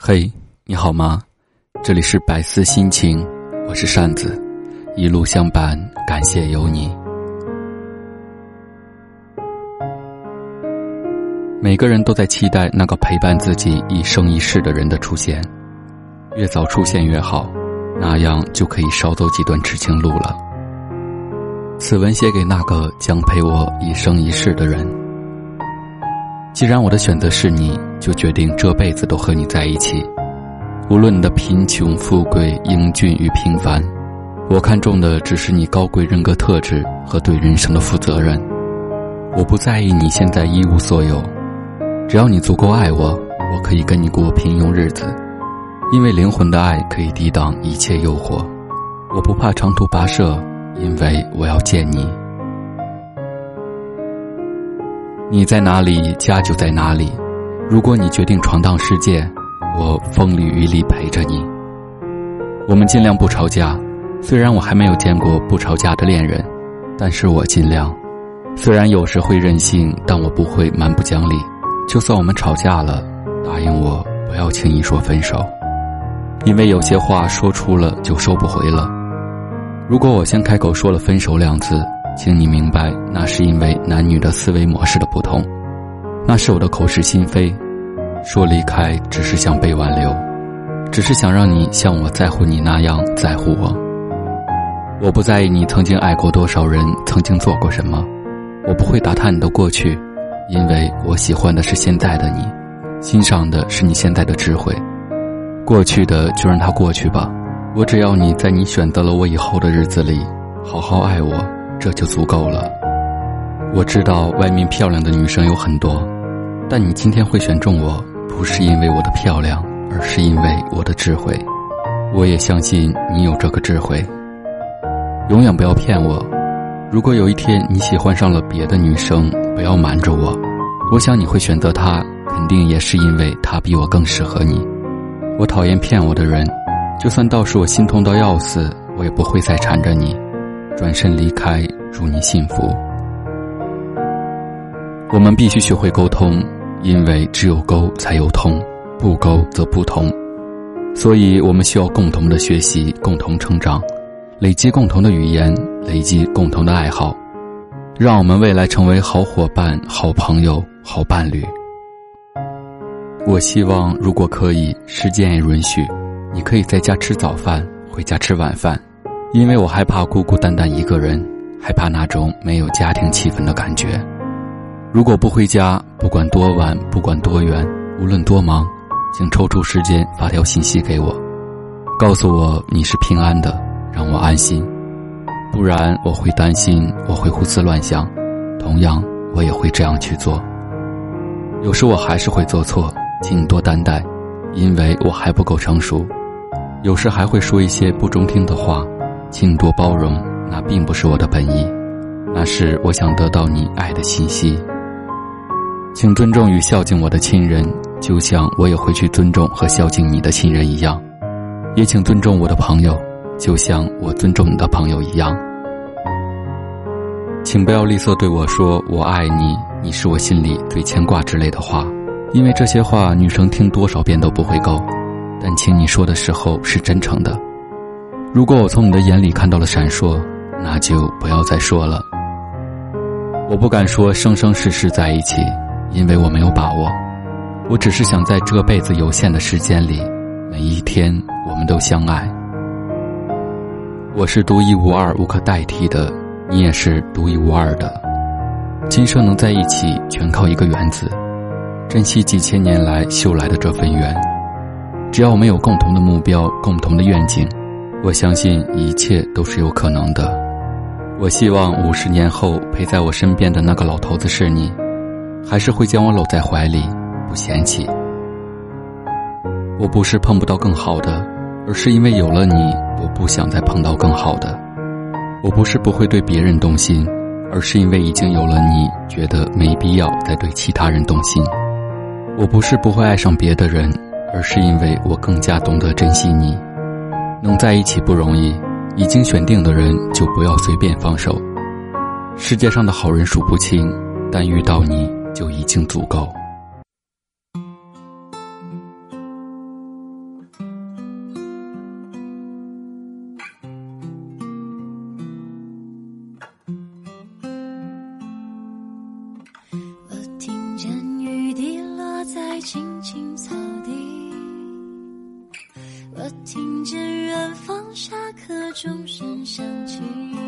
嘿，你好吗？这里是百思心情，我是扇子，一路相伴，感谢有你。每个人都在期待那个陪伴自己一生一世的人的出现，越早出现越好，那样就可以少走几段痴情路了。此文写给那个将陪我一生一世的人。既然我的选择是你，就决定这辈子都和你在一起。无论你的贫穷、富贵、英俊与平凡，我看重的只是你高贵人格特质和对人生的负责任。我不在意你现在一无所有，只要你足够爱我，我可以跟你过平庸日子。因为灵魂的爱可以抵挡一切诱惑。我不怕长途跋涉，因为我要见你。你在哪里，家就在哪里。如果你决定闯荡世界，我风里雨里陪着你。我们尽量不吵架，虽然我还没有见过不吵架的恋人，但是我尽量。虽然有时会任性，但我不会蛮不讲理。就算我们吵架了，答应我不要轻易说分手，因为有些话说出了就收不回了。如果我先开口说了分手两字。请你明白，那是因为男女的思维模式的不同，那是我的口是心非，说离开只是想被挽留，只是想让你像我在乎你那样在乎我。我不在意你曾经爱过多少人，曾经做过什么，我不会打探你的过去，因为我喜欢的是现在的你，欣赏的是你现在的智慧。过去的就让它过去吧，我只要你在你选择了我以后的日子里，好好爱我。这就足够了。我知道外面漂亮的女生有很多，但你今天会选中我，不是因为我的漂亮，而是因为我的智慧。我也相信你有这个智慧。永远不要骗我。如果有一天你喜欢上了别的女生，不要瞒着我。我想你会选择她，肯定也是因为她比我更适合你。我讨厌骗我的人，就算到时我心痛到要死，我也不会再缠着你。转身离开，祝你幸福。我们必须学会沟通，因为只有沟才有通，不沟则不通。所以我们需要共同的学习，共同成长，累积共同的语言，累积共同的爱好，让我们未来成为好伙伴、好朋友、好伴侣。我希望，如果可以，时间也允许，你可以在家吃早饭，回家吃晚饭。因为我害怕孤孤单单一个人，害怕那种没有家庭气氛的感觉。如果不回家，不管多晚，不管多远，无论多忙，请抽出时间发条信息给我，告诉我你是平安的，让我安心。不然我会担心，我会胡思乱想。同样，我也会这样去做。有时我还是会做错，请你多担待，因为我还不够成熟。有时还会说一些不中听的话。请多包容，那并不是我的本意，那是我想得到你爱的信息。请尊重与孝敬我的亲人，就像我也会去尊重和孝敬你的亲人一样。也请尊重我的朋友，就像我尊重你的朋友一样。请不要吝啬对我说“我爱你”，你是我心里最牵挂之类的话，因为这些话女生听多少遍都不会够。但请你说的时候是真诚的。如果我从你的眼里看到了闪烁，那就不要再说了。我不敢说生生世世在一起，因为我没有把握。我只是想在这辈子有限的时间里，每一天我们都相爱。我是独一无二、无可代替的，你也是独一无二的。今生能在一起，全靠一个缘字。珍惜几千年来修来的这份缘。只要我们有共同的目标，共同的愿景。我相信一切都是有可能的。我希望五十年后陪在我身边的那个老头子是你，还是会将我搂在怀里不嫌弃。我不是碰不到更好的，而是因为有了你，我不想再碰到更好的。我不是不会对别人动心，而是因为已经有了你，觉得没必要再对其他人动心。我不是不会爱上别的人，而是因为我更加懂得珍惜你。能在一起不容易，已经选定的人就不要随便放手。世界上的好人数不清，但遇到你就已经足够。我听见雨滴落在青青草地我听见远方下课钟声响起。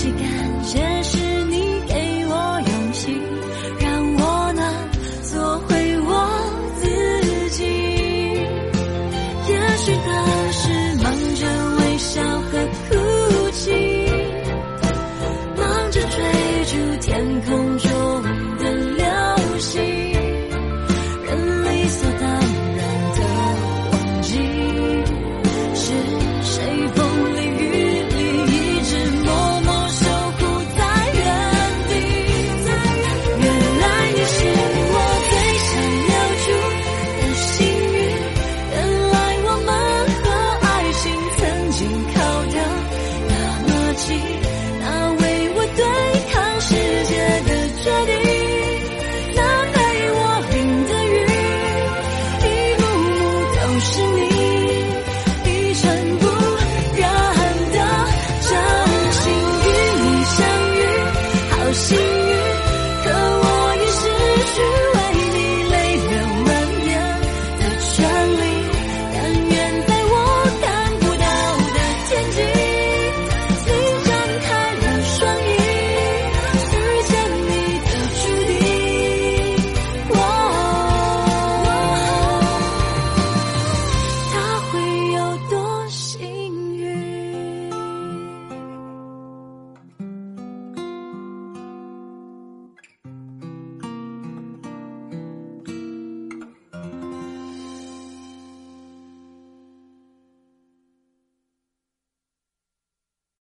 去感谢